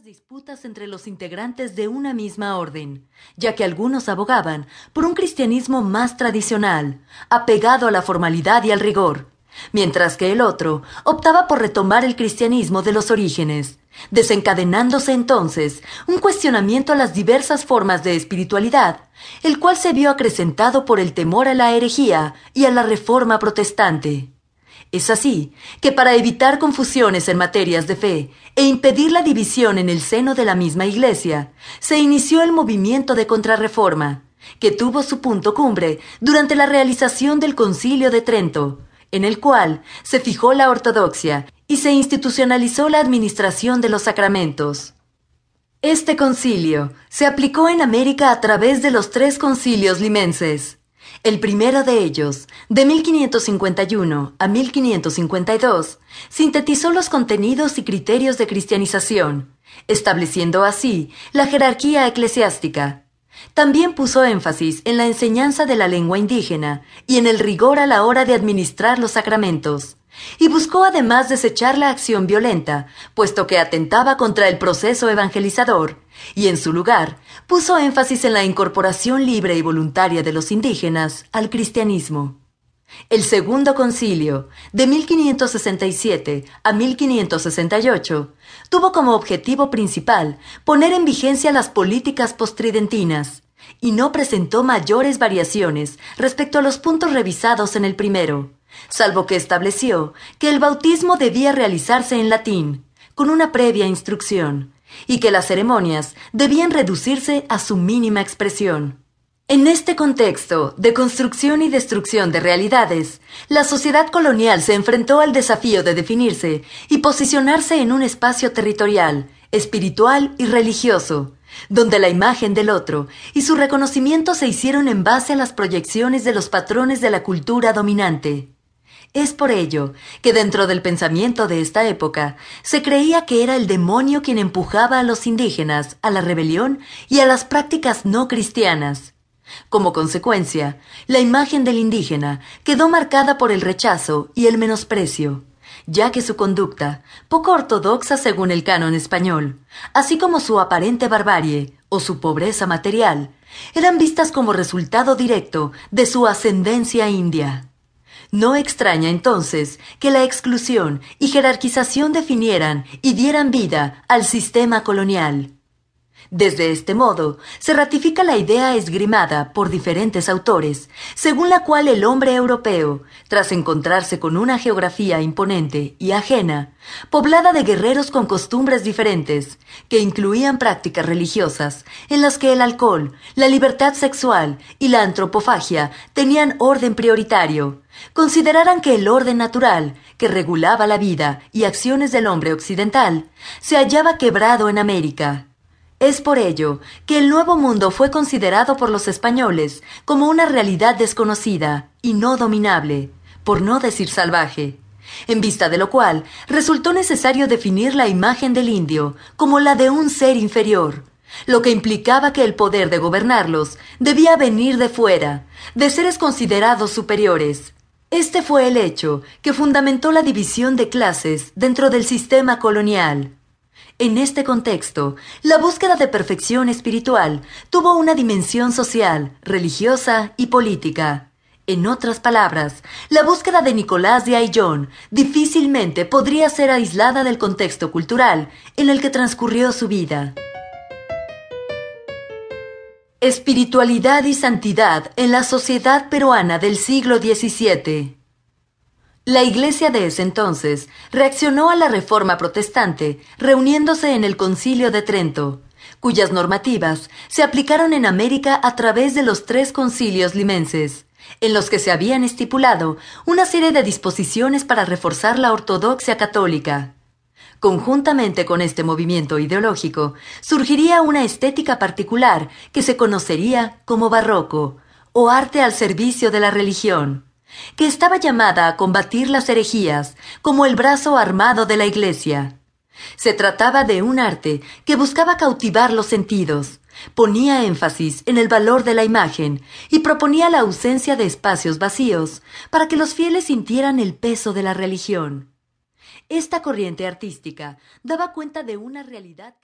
disputas entre los integrantes de una misma orden, ya que algunos abogaban por un cristianismo más tradicional, apegado a la formalidad y al rigor, mientras que el otro optaba por retomar el cristianismo de los orígenes, desencadenándose entonces un cuestionamiento a las diversas formas de espiritualidad, el cual se vio acrecentado por el temor a la herejía y a la reforma protestante. Es así que para evitar confusiones en materias de fe e impedir la división en el seno de la misma Iglesia, se inició el movimiento de contrarreforma, que tuvo su punto cumbre durante la realización del Concilio de Trento, en el cual se fijó la ortodoxia y se institucionalizó la administración de los sacramentos. Este concilio se aplicó en América a través de los tres concilios limenses, el primero de ellos, de 1551 a 1552, sintetizó los contenidos y criterios de cristianización, estableciendo así la jerarquía eclesiástica. También puso énfasis en la enseñanza de la lengua indígena y en el rigor a la hora de administrar los sacramentos, y buscó además desechar la acción violenta, puesto que atentaba contra el proceso evangelizador, y en su lugar puso énfasis en la incorporación libre y voluntaria de los indígenas al cristianismo. El segundo concilio, de 1567 a 1568, tuvo como objetivo principal poner en vigencia las políticas postridentinas, y no presentó mayores variaciones respecto a los puntos revisados en el primero, salvo que estableció que el bautismo debía realizarse en latín, con una previa instrucción, y que las ceremonias debían reducirse a su mínima expresión. En este contexto de construcción y destrucción de realidades, la sociedad colonial se enfrentó al desafío de definirse y posicionarse en un espacio territorial, espiritual y religioso, donde la imagen del otro y su reconocimiento se hicieron en base a las proyecciones de los patrones de la cultura dominante. Es por ello que dentro del pensamiento de esta época se creía que era el demonio quien empujaba a los indígenas a la rebelión y a las prácticas no cristianas. Como consecuencia, la imagen del indígena quedó marcada por el rechazo y el menosprecio, ya que su conducta, poco ortodoxa según el canon español, así como su aparente barbarie o su pobreza material, eran vistas como resultado directo de su ascendencia india. No extraña entonces que la exclusión y jerarquización definieran y dieran vida al sistema colonial. Desde este modo, se ratifica la idea esgrimada por diferentes autores, según la cual el hombre europeo, tras encontrarse con una geografía imponente y ajena, poblada de guerreros con costumbres diferentes, que incluían prácticas religiosas, en las que el alcohol, la libertad sexual y la antropofagia tenían orden prioritario, consideraran que el orden natural, que regulaba la vida y acciones del hombre occidental, se hallaba quebrado en América es por ello que el Nuevo Mundo fue considerado por los españoles como una realidad desconocida y no dominable, por no decir salvaje, en vista de lo cual resultó necesario definir la imagen del indio como la de un ser inferior, lo que implicaba que el poder de gobernarlos debía venir de fuera, de seres considerados superiores. Este fue el hecho que fundamentó la división de clases dentro del sistema colonial. En este contexto, la búsqueda de perfección espiritual tuvo una dimensión social, religiosa y política. En otras palabras, la búsqueda de Nicolás de Ayllón difícilmente podría ser aislada del contexto cultural en el que transcurrió su vida. Espiritualidad y santidad en la sociedad peruana del siglo XVII. La Iglesia de ese entonces reaccionó a la Reforma protestante reuniéndose en el Concilio de Trento, cuyas normativas se aplicaron en América a través de los tres concilios limenses, en los que se habían estipulado una serie de disposiciones para reforzar la ortodoxia católica. Conjuntamente con este movimiento ideológico, surgiría una estética particular que se conocería como barroco, o arte al servicio de la religión que estaba llamada a combatir las herejías como el brazo armado de la Iglesia. Se trataba de un arte que buscaba cautivar los sentidos, ponía énfasis en el valor de la imagen y proponía la ausencia de espacios vacíos para que los fieles sintieran el peso de la religión. Esta corriente artística daba cuenta de una realidad